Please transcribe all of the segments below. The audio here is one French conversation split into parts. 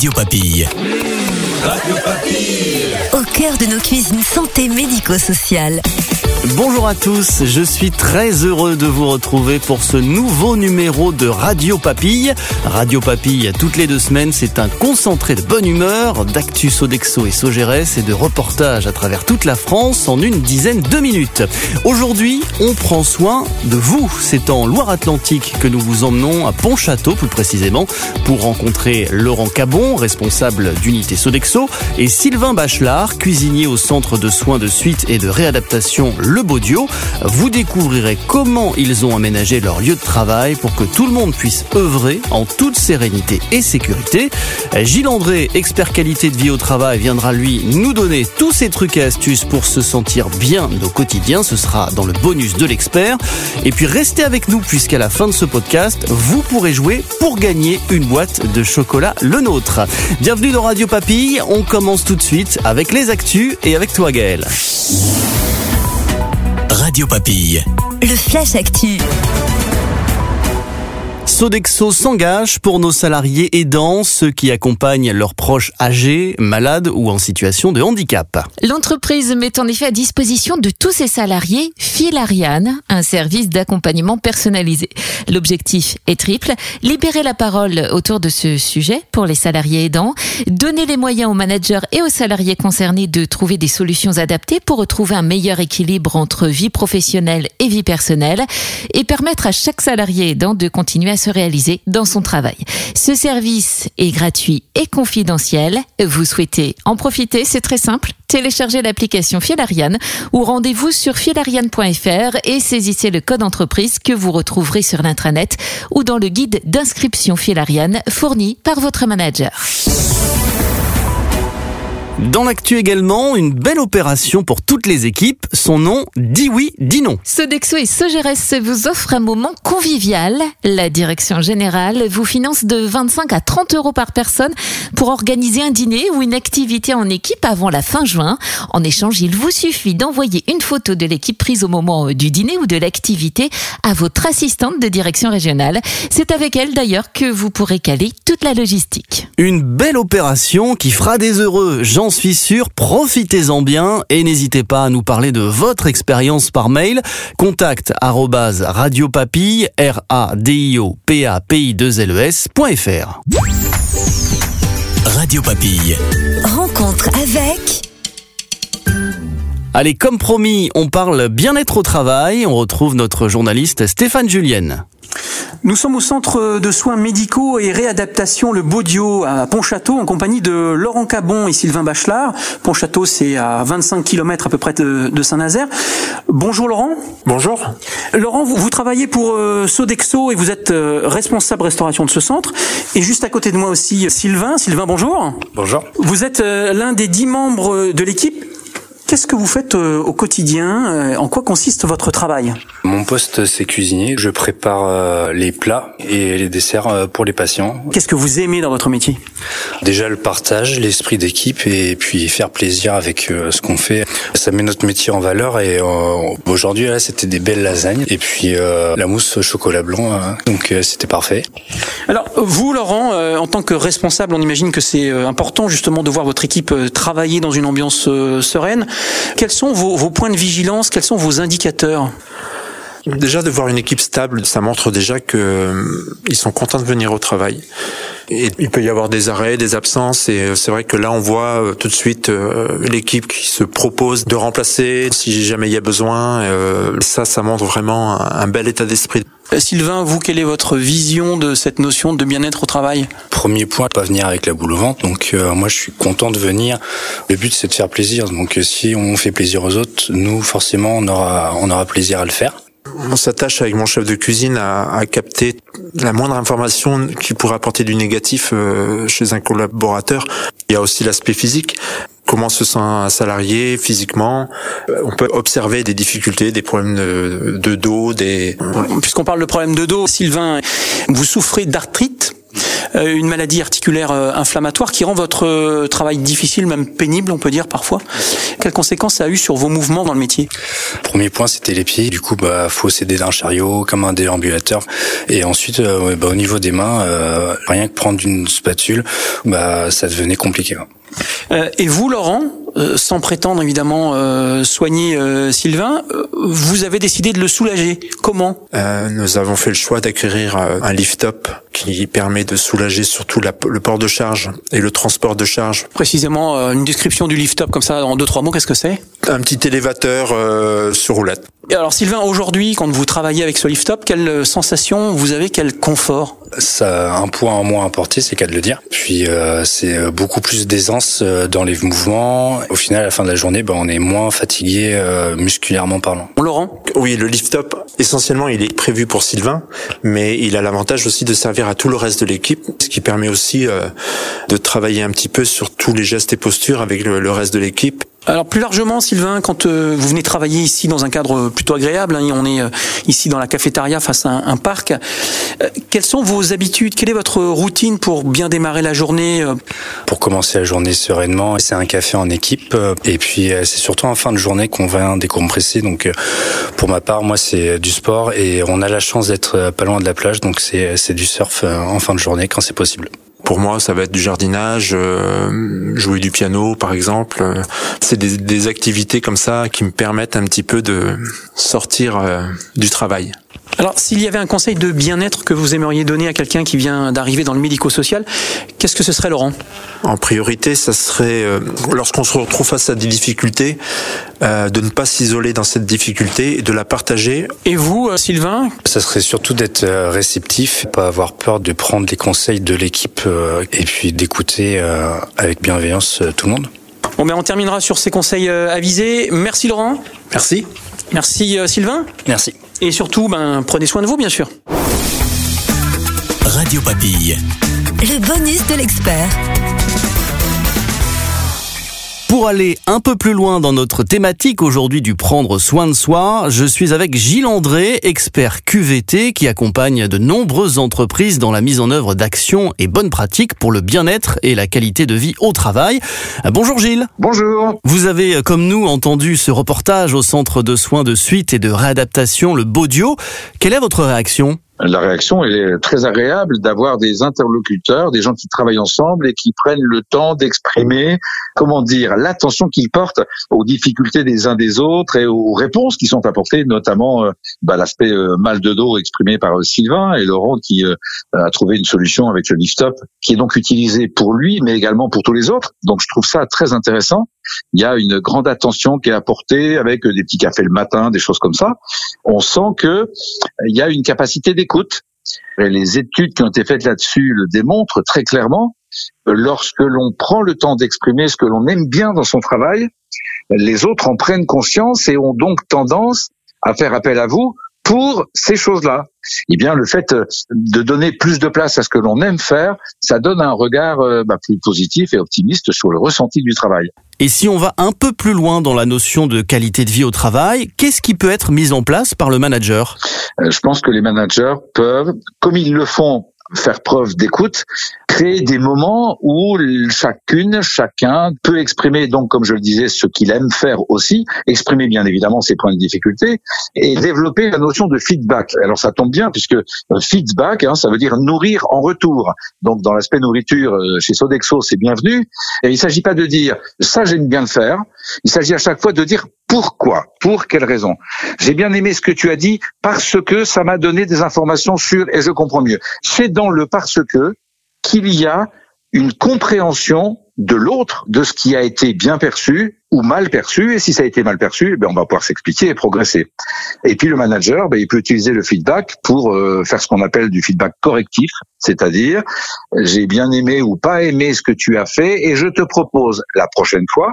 Radio Papille. Radio Papille. Au cœur de nos cuisines santé médico-sociales. Bonjour à tous, je suis très heureux de vous retrouver pour ce nouveau numéro de Radio Papille. Radio Papille, toutes les deux semaines, c'est un concentré de bonne humeur, d'actu Sodexo et Sogérès et de reportages à travers toute la France en une dizaine de minutes. Aujourd'hui, on prend soin de vous. C'est en Loire-Atlantique que nous vous emmenons à Pontchâteau, plus précisément, pour rencontrer Laurent Cabon, responsable d'unité Sodexo, et Sylvain Bachelard, cuisinier au centre de soins de suite et de réadaptation le Baudio. Vous découvrirez comment ils ont aménagé leur lieu de travail pour que tout le monde puisse œuvrer en toute sérénité et sécurité. Gilles André, expert qualité de vie au travail, viendra lui nous donner tous ces trucs et astuces pour se sentir bien au quotidien. Ce sera dans le bonus de l'expert. Et puis restez avec nous puisqu'à la fin de ce podcast, vous pourrez jouer pour gagner une boîte de chocolat le nôtre. Bienvenue dans Radio Papille. On commence tout de suite avec les actus et avec toi Gaël. Radio Papille. Le Flash Actu. Sodexo s'engage pour nos salariés aidants, ceux qui accompagnent leurs proches âgés, malades ou en situation de handicap. L'entreprise met en effet à disposition de tous ses salariés Fil Ariane, un service d'accompagnement personnalisé. L'objectif est triple, libérer la parole autour de ce sujet pour les salariés aidants, donner les moyens aux managers et aux salariés concernés de trouver des solutions adaptées pour retrouver un meilleur équilibre entre vie professionnelle et vie personnelle et permettre à chaque salarié aidant de continuer à se réaliser dans son travail. Ce service est gratuit et confidentiel. Vous souhaitez en profiter, c'est très simple. Téléchargez l'application Filariane ou rendez-vous sur filariane.fr et saisissez le code entreprise que vous retrouverez sur l'intranet ou dans le guide d'inscription Filariane fourni par votre manager. Dans l'actu également, une belle opération pour toutes les équipes. Son nom, dit oui, dit non. Sodexo et Sogérès vous offrent un moment convivial. La direction générale vous finance de 25 à 30 euros par personne pour organiser un dîner ou une activité en équipe avant la fin juin. En échange, il vous suffit d'envoyer une photo de l'équipe prise au moment du dîner ou de l'activité à votre assistante de direction régionale. C'est avec elle d'ailleurs que vous pourrez caler toute la logistique. Une belle opération qui fera des heureux. J'en suis sûr, profitez-en bien et n'hésitez pas à nous parler de votre expérience par mail. Contact radiopapille, r a d i o p a p i 2 l e. Radio Papille. Rencontre avec Allez, comme promis, on parle bien-être au travail. On retrouve notre journaliste Stéphane Julienne. Nous sommes au centre de soins médicaux et réadaptation Le Baudio à Pontchâteau en compagnie de Laurent Cabon et Sylvain Bachelard. Pontchâteau, c'est à 25 km à peu près de, de Saint-Nazaire. Bonjour Laurent. Bonjour. Laurent, vous, vous travaillez pour euh, Sodexo et vous êtes euh, responsable restauration de ce centre. Et juste à côté de moi aussi, Sylvain. Sylvain, bonjour. Bonjour. Vous êtes euh, l'un des dix membres de l'équipe. Qu'est-ce que vous faites au quotidien? En quoi consiste votre travail? Mon poste, c'est cuisinier. Je prépare euh, les plats et les desserts euh, pour les patients. Qu'est-ce que vous aimez dans votre métier? Déjà le partage, l'esprit d'équipe et puis faire plaisir avec euh, ce qu'on fait. Ça met notre métier en valeur et aujourd'hui là, c'était des belles lasagnes et puis la mousse au chocolat blanc. hein. donc c'était parfait. Alors vous, Laurent, en tant que responsable, on imagine que c'est important justement de voir votre équipe travailler dans une ambiance sereine. Quels sont vos, vos points de vigilance? Quels sont vos indicateurs? Déjà de voir une équipe stable, ça montre déjà que euh, ils sont contents de venir au travail. Et il peut y avoir des arrêts, des absences, et euh, c'est vrai que là on voit euh, tout de suite euh, l'équipe qui se propose de remplacer si jamais il y a besoin. Euh, ça, ça montre vraiment un, bel état d'esprit. Sylvain, vous, quelle est votre vision de cette notion de bien-être au travail? Premier point, pas venir avec la boule au ventre. Donc euh, moi, je suis content de venir. Le but, c'est de faire plaisir. Donc si on fait plaisir aux autres, nous, forcément, on aura, on aura plaisir à le faire. On s'attache avec mon chef de cuisine à, à capter la moindre information qui pourrait apporter du négatif euh, chez un collaborateur. Il y a aussi l'aspect physique. Comment se sent un salarié physiquement? Euh, On peut observer des difficultés, des problèmes de, de dos, des Puisqu'on parle de problème de dos, Sylvain, vous souffrez d'arthrite. Une maladie articulaire inflammatoire qui rend votre travail difficile, même pénible, on peut dire parfois. Quelles conséquences ça a eu sur vos mouvements dans le métier? Premier point, c'était les pieds. Du coup, bah, faut s'aider d'un chariot comme un déambulateur. Et ensuite, bah, au niveau des mains, rien que prendre une spatule, bah, ça devenait compliqué. Euh, et vous, Laurent, euh, sans prétendre évidemment euh, soigner Sylvain, vous avez décidé de le soulager. Comment? Nous avons fait le choix d'acquérir un lift-up qui permet de soulager surtout le port de charge et le transport de charge. Précisément, une description du lift-up comme ça en deux trois mots, qu'est-ce que c'est? Un petit élévateur sur roulette. Et alors Sylvain, aujourd'hui, quand vous travaillez avec ce lift-up, quelle sensation vous avez, quel confort? Ça a un point en moins à porter, c'est qu'à de le dire. Puis c'est beaucoup plus d'aisance dans les mouvements au final, à la fin de la journée, ben, on est moins fatigué euh, musculairement parlant. Laurent? Oui, le lift-up, essentiellement, il est prévu pour Sylvain, mais il a l'avantage aussi de servir à tout le reste de l'équipe, ce qui permet aussi euh, de travailler un petit peu sur tous les gestes et postures avec le reste de l'équipe alors plus largement, Sylvain, quand euh, vous venez travailler ici dans un cadre plutôt agréable, hein, on est euh, ici dans la cafétéria face à un, parc, euh, quelles sont vos habitudes? Quelle est votre routine pour bien démarrer la journée Pour commencer la journée sereinement, c'est un café en équipe et puis c'est surtout en fin de journée qu'on va décompresser. Donc pour ma part, moi c'est du sport et on a la chance d'être pas loin de la plage, donc c'est du surf en fin de journée quand c'est possible. Pour moi, ça va être du jardinage, euh, jouer du piano, par exemple. C'est des, des, activités comme ça qui me permettent un petit peu de sortir euh, du travail. Alors, s'il y avait un conseil de bien-être que vous aimeriez donner à quelqu'un qui vient d'arriver dans le médico-social, qu'est-ce que ce serait, Laurent? En priorité, ça serait, euh, lorsqu'on se retrouve face à des difficultés, euh, de ne pas s'isoler dans cette difficulté et de la partager. Et vous, euh, Sylvain? Ça serait surtout d'être réceptif, pas avoir peur de prendre les conseils de l'équipe et puis d'écouter avec bienveillance tout le monde. Bon, ben on terminera sur ces conseils avisés. Merci, Laurent. Merci. Merci, Sylvain. Merci. Et surtout, ben, prenez soin de vous, bien sûr. Radio Papille. Le bonus de l'expert. Pour aller un peu plus loin dans notre thématique aujourd'hui du prendre soin de soi, je suis avec Gilles André, expert QVT qui accompagne de nombreuses entreprises dans la mise en œuvre d'actions et bonnes pratiques pour le bien-être et la qualité de vie au travail. Bonjour Gilles. Bonjour. Vous avez, comme nous, entendu ce reportage au centre de soins de suite et de réadaptation, le Baudio. Quelle est votre réaction? La réaction est très agréable d'avoir des interlocuteurs, des gens qui travaillent ensemble et qui prennent le temps d'exprimer, comment dire, l'attention qu'ils portent aux difficultés des uns des autres et aux réponses qui sont apportées, notamment euh, bah, l'aspect euh, mal de dos exprimé par euh, Sylvain et Laurent qui a trouvé une solution avec le lift-up qui est donc utilisé pour lui mais également pour tous les autres. Donc je trouve ça très intéressant. Il y a une grande attention qui est apportée avec des petits cafés le matin, des choses comme ça. On sent que il y a une capacité d'écoute. Les études qui ont été faites là-dessus le démontrent très clairement. Lorsque l'on prend le temps d'exprimer ce que l'on aime bien dans son travail, les autres en prennent conscience et ont donc tendance à faire appel à vous pour ces choses-là. Eh bien, le fait euh, de donner plus de place à ce que l'on aime faire, ça donne un regard euh, bah, plus positif et optimiste sur le ressenti du travail. Et si on va un peu plus loin dans la notion de qualité de vie au travail, qu'est-ce qui peut être mis en place par le manager? Euh, Je pense que les managers peuvent, comme ils le font faire preuve d'écoute, créer des moments où chacune, chacun peut exprimer donc, comme je le disais, ce qu'il aime faire aussi, exprimer bien évidemment ses points de difficulté et développer la notion de feedback. Alors ça tombe bien puisque euh, feedback, hein, ça veut dire nourrir en retour. Donc dans l'aspect nourriture euh, chez Sodexo, c'est bienvenu. Et il ne s'agit pas de dire ça j'aime bien le faire. Il s'agit à chaque fois de dire pourquoi Pour quelle raison J'ai bien aimé ce que tu as dit parce que ça m'a donné des informations sur et je comprends mieux. C'est dans le parce que qu'il y a une compréhension de l'autre, de ce qui a été bien perçu ou mal perçu. Et si ça a été mal perçu, eh on va pouvoir s'expliquer et progresser. Et puis le manager, ben, il peut utiliser le feedback pour euh, faire ce qu'on appelle du feedback correctif, c'est-à-dire j'ai bien aimé ou pas aimé ce que tu as fait et je te propose la prochaine fois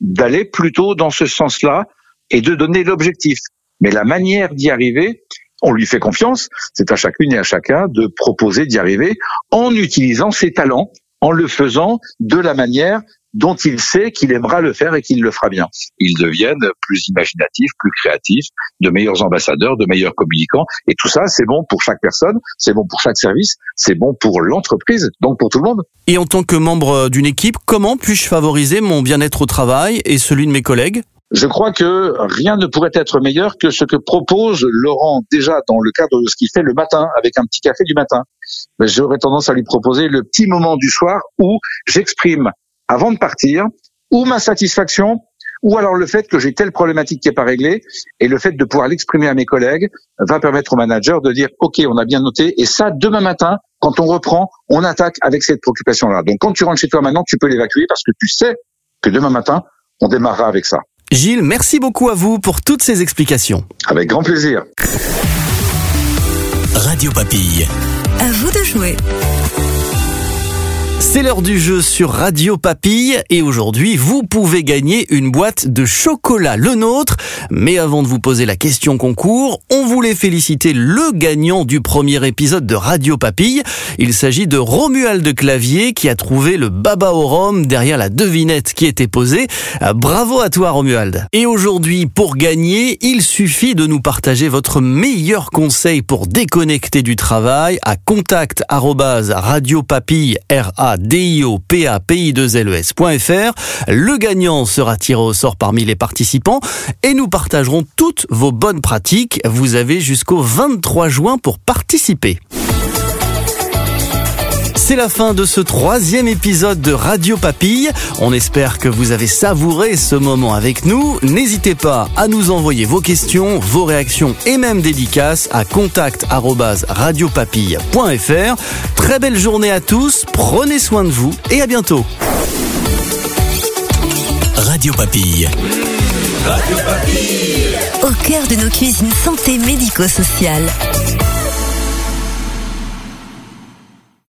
d'aller plutôt dans ce sens-là et de donner l'objectif. Mais la manière d'y arriver, on lui fait confiance, c'est à chacune et à chacun de proposer d'y arriver en utilisant ses talents, en le faisant de la manière dont il sait qu'il aimera le faire et qu'il le fera bien. Ils deviennent plus imaginatifs, plus créatifs, de meilleurs ambassadeurs, de meilleurs communicants. Et tout ça, c'est bon pour chaque personne, c'est bon pour chaque service, c'est bon pour l'entreprise, donc pour tout le monde. Et en tant que membre d'une équipe, comment puis-je favoriser mon bien-être au travail et celui de mes collègues? Je crois que rien ne pourrait être meilleur que ce que propose Laurent déjà dans le cadre de ce qu'il fait le matin avec un petit café du matin. J'aurais tendance à lui proposer le petit moment du soir où j'exprime avant de partir ou ma satisfaction ou alors le fait que j'ai telle problématique qui n'est pas réglée et le fait de pouvoir l'exprimer à mes collègues va permettre au manager de dire OK, on a bien noté et ça demain matin quand on reprend, on attaque avec cette préoccupation là. Donc quand tu rentres chez toi maintenant, tu peux l'évacuer parce que tu sais que demain matin, on démarrera avec ça. Gilles, merci beaucoup à vous pour toutes ces explications. Avec grand plaisir. Radio Papille. À vous de jouer. C'est l'heure du jeu sur Radio Papille et aujourd'hui vous pouvez gagner une boîte de chocolat le nôtre. Mais avant de vous poser la question concours, on voulait féliciter le gagnant du premier épisode de Radio Papille. Il s'agit de Romuald de Clavier qui a trouvé le baba au rhum derrière la devinette qui était posée. Bravo à toi Romuald. Et aujourd'hui pour gagner, il suffit de nous partager votre meilleur conseil pour déconnecter du travail à contact D-I-O-P-A-P-I-2-L-E-S.fr. Le gagnant sera tiré au sort parmi les participants et nous partagerons toutes vos bonnes pratiques. Vous avez jusqu'au 23 juin pour participer. C'est la fin de ce troisième épisode de Radio Papille. On espère que vous avez savouré ce moment avec nous. N'hésitez pas à nous envoyer vos questions, vos réactions et même dédicaces à contact@radiopapille.fr. Très belle journée à tous, prenez soin de vous et à bientôt. Radio Papille. Radio Papille. Au cœur de nos cuisines santé médico-sociales.